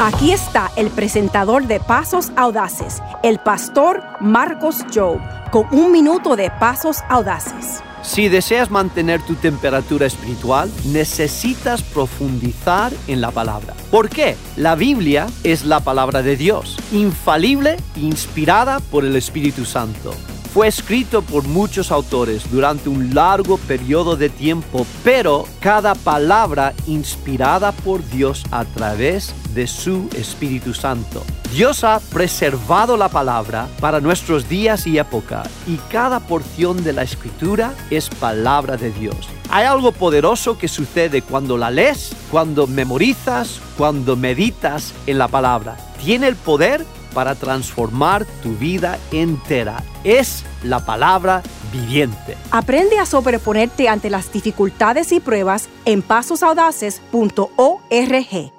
Aquí está el presentador de Pasos Audaces, el pastor Marcos Joe, con un minuto de Pasos Audaces. Si deseas mantener tu temperatura espiritual, necesitas profundizar en la palabra. ¿Por qué? La Biblia es la palabra de Dios, infalible e inspirada por el Espíritu Santo. Fue escrito por muchos autores durante un largo periodo de tiempo, pero cada palabra inspirada por Dios a través de su Espíritu Santo. Dios ha preservado la palabra para nuestros días y época, y cada porción de la escritura es palabra de Dios. Hay algo poderoso que sucede cuando la lees, cuando memorizas, cuando meditas en la palabra. Tiene el poder para transformar tu vida entera. Es la palabra viviente. Aprende a sobreponerte ante las dificultades y pruebas en pasosaudaces.org.